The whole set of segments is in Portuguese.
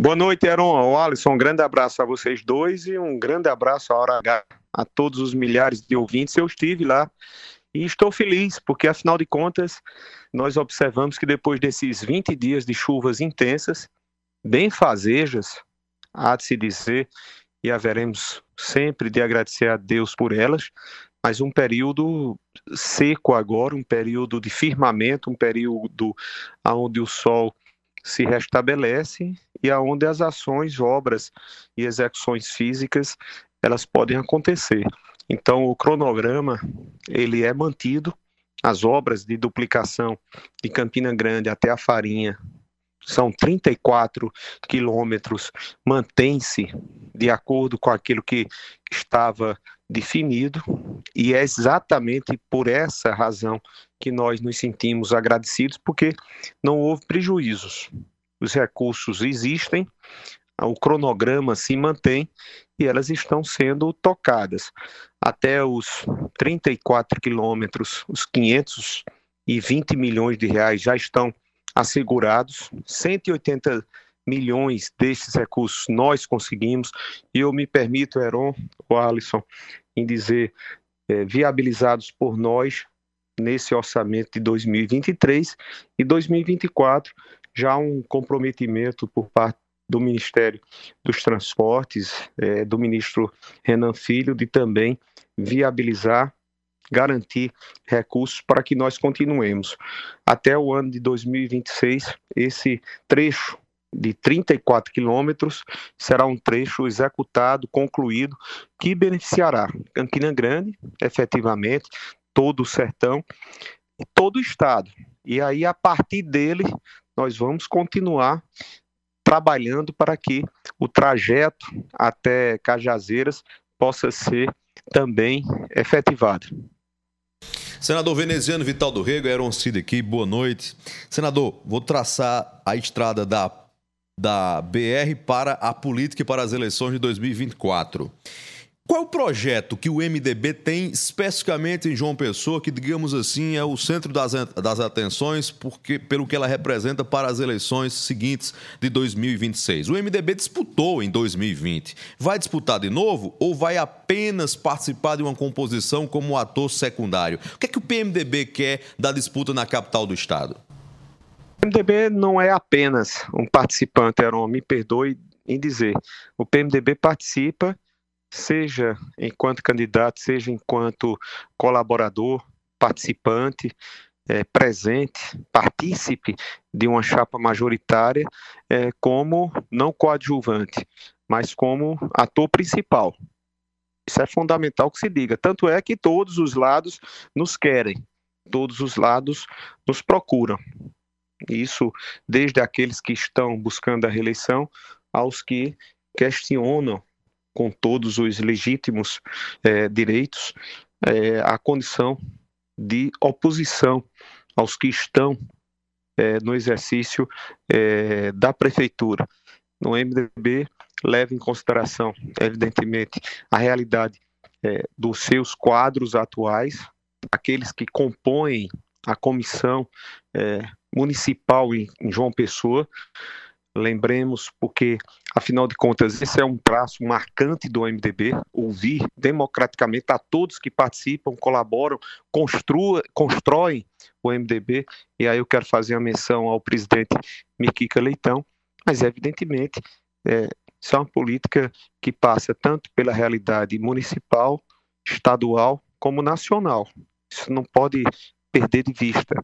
Boa noite, Aaron. Alisson, um grande abraço a vocês dois e um grande abraço à Hora H, a todos os milhares de ouvintes. Eu estive lá e estou feliz, porque afinal de contas, nós observamos que depois desses 20 dias de chuvas intensas, bem fazejas, há de se dizer, e haveremos sempre de agradecer a Deus por elas, mas um período seco agora, um período de firmamento, um período onde o sol se restabelece e aonde as ações, obras e execuções físicas elas podem acontecer. Então o cronograma ele é mantido, as obras de duplicação de Campina Grande até a Farinha são 34 quilômetros, mantém-se de acordo com aquilo que estava definido, e é exatamente por essa razão que nós nos sentimos agradecidos, porque não houve prejuízos. Os recursos existem, o cronograma se mantém e elas estão sendo tocadas. Até os 34 quilômetros, os 520 milhões de reais já estão assegurados, 180 milhões destes recursos nós conseguimos, e eu me permito, Heron, o Alisson, em dizer, é, viabilizados por nós nesse orçamento de 2023 e 2024, já um comprometimento por parte do Ministério dos Transportes, é, do ministro Renan Filho, de também viabilizar garantir recursos para que nós continuemos. Até o ano de 2026, esse trecho de 34 quilômetros será um trecho executado, concluído, que beneficiará Campina Grande, efetivamente, todo o sertão e todo o estado. E aí, a partir dele, nós vamos continuar trabalhando para que o trajeto até Cajazeiras possa ser também efetivado. Senador veneziano Vital do Rego, Aaron Cid aqui, boa noite. Senador, vou traçar a estrada da, da BR para a política e para as eleições de 2024. Qual é o projeto que o MDB tem especificamente em João Pessoa, que, digamos assim, é o centro das, das atenções porque, pelo que ela representa para as eleições seguintes de 2026? O MDB disputou em 2020. Vai disputar de novo ou vai apenas participar de uma composição como ator secundário? O que é que o PMDB quer da disputa na capital do Estado? O PMDB não é apenas um participante, Aaron, me perdoe em dizer. O PMDB participa seja enquanto candidato, seja enquanto colaborador, participante, é, presente, partícipe de uma chapa majoritária, é, como não coadjuvante, mas como ator principal. Isso é fundamental que se diga. Tanto é que todos os lados nos querem, todos os lados nos procuram. Isso desde aqueles que estão buscando a reeleição aos que questionam com todos os legítimos é, direitos, é, a condição de oposição aos que estão é, no exercício é, da prefeitura. No MDB, leva em consideração, evidentemente, a realidade é, dos seus quadros atuais, aqueles que compõem a comissão é, municipal em, em João Pessoa, lembremos, porque, afinal de contas, esse é um traço marcante do MDB, ouvir democraticamente a todos que participam, colaboram, construa, constroem o MDB, e aí eu quero fazer a menção ao presidente Miquica Leitão, mas, evidentemente, é, isso é uma política que passa tanto pela realidade municipal, estadual, como nacional. Isso não pode perder de vista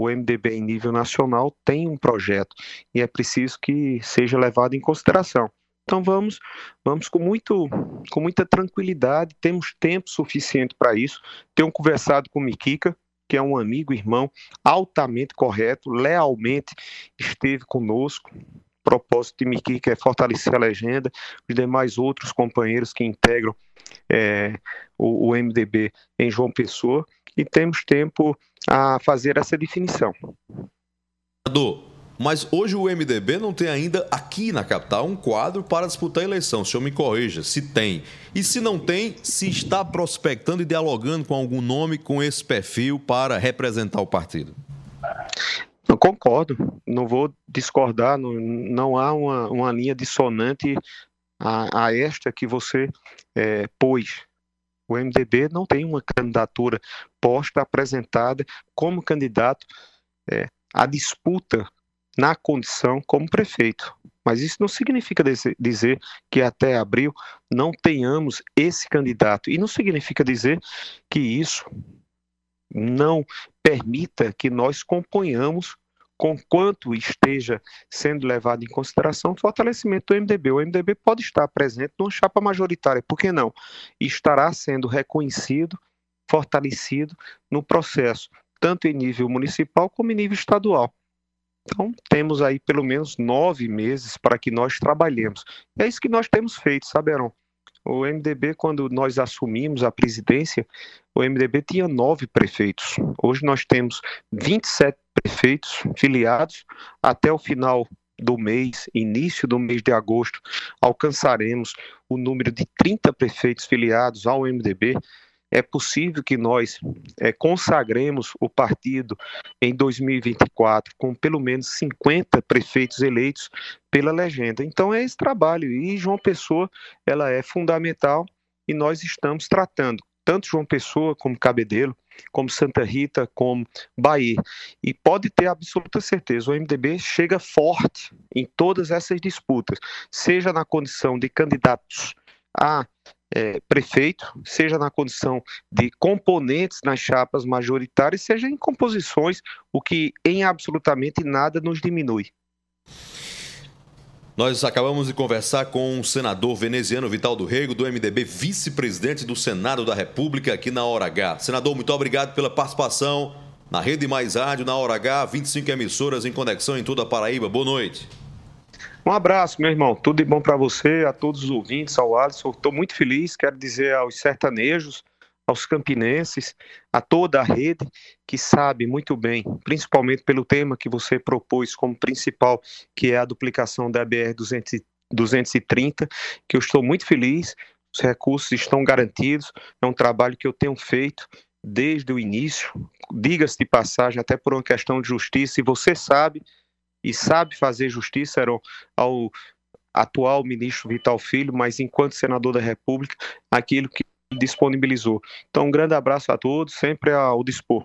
o MDB em nível nacional tem um projeto e é preciso que seja levado em consideração. Então vamos, vamos com, muito, com muita tranquilidade, temos tempo suficiente para isso. Tenho conversado com o Miquica, que é um amigo, irmão, altamente correto, lealmente esteve conosco. O propósito de Miquica é fortalecer a legenda, os demais outros companheiros que integram é, o, o MDB em João Pessoa, e temos tempo a fazer essa definição. Mas hoje o MDB não tem ainda aqui na capital um quadro para disputar a eleição. O senhor me corrija se tem. E se não tem, se está prospectando e dialogando com algum nome com esse perfil para representar o partido. Eu concordo, não vou discordar, não, não há uma, uma linha dissonante a, a esta que você é, pôs. O MDB não tem uma candidatura posta, apresentada como candidato é, à disputa na condição como prefeito. Mas isso não significa dizer que até abril não tenhamos esse candidato. E não significa dizer que isso não permita que nós componhamos com quanto esteja sendo levado em consideração o fortalecimento do MDB. O MDB pode estar presente numa chapa majoritária, por que não? estará sendo reconhecido, fortalecido no processo, tanto em nível municipal como em nível estadual. Então, temos aí pelo menos nove meses para que nós trabalhemos. É isso que nós temos feito, sabe, Aaron? O MDB, quando nós assumimos a presidência, o MDB tinha nove prefeitos. Hoje nós temos 27 prefeitos filiados. Até o final do mês, início do mês de agosto, alcançaremos o número de 30 prefeitos filiados ao MDB é possível que nós é, consagremos o partido em 2024 com pelo menos 50 prefeitos eleitos pela legenda. Então é esse trabalho e João Pessoa ela é fundamental e nós estamos tratando tanto João Pessoa como Cabedelo, como Santa Rita, como Bahia. E pode ter absoluta certeza, o MDB chega forte em todas essas disputas, seja na condição de candidatos a é, prefeito, seja na condição de componentes nas chapas majoritárias, seja em composições, o que em absolutamente nada nos diminui. Nós acabamos de conversar com o senador veneziano Vital do Rego, do MDB, vice-presidente do Senado da República, aqui na Hora H. Senador, muito obrigado pela participação na Rede Mais Rádio, na Hora H, 25 emissoras em conexão em toda a Paraíba. Boa noite. Um abraço, meu irmão. Tudo de bom para você, a todos os ouvintes, ao Alisson. Estou muito feliz. Quero dizer aos sertanejos, aos campinenses, a toda a rede que sabe muito bem, principalmente pelo tema que você propôs como principal, que é a duplicação da BR 230, que eu estou muito feliz. Os recursos estão garantidos. É um trabalho que eu tenho feito desde o início. Diga-se de passagem, até por uma questão de justiça, e você sabe e sabe fazer justiça era ao atual ministro Vital Filho, mas enquanto senador da República, aquilo que disponibilizou. Então, um grande abraço a todos, sempre ao dispor.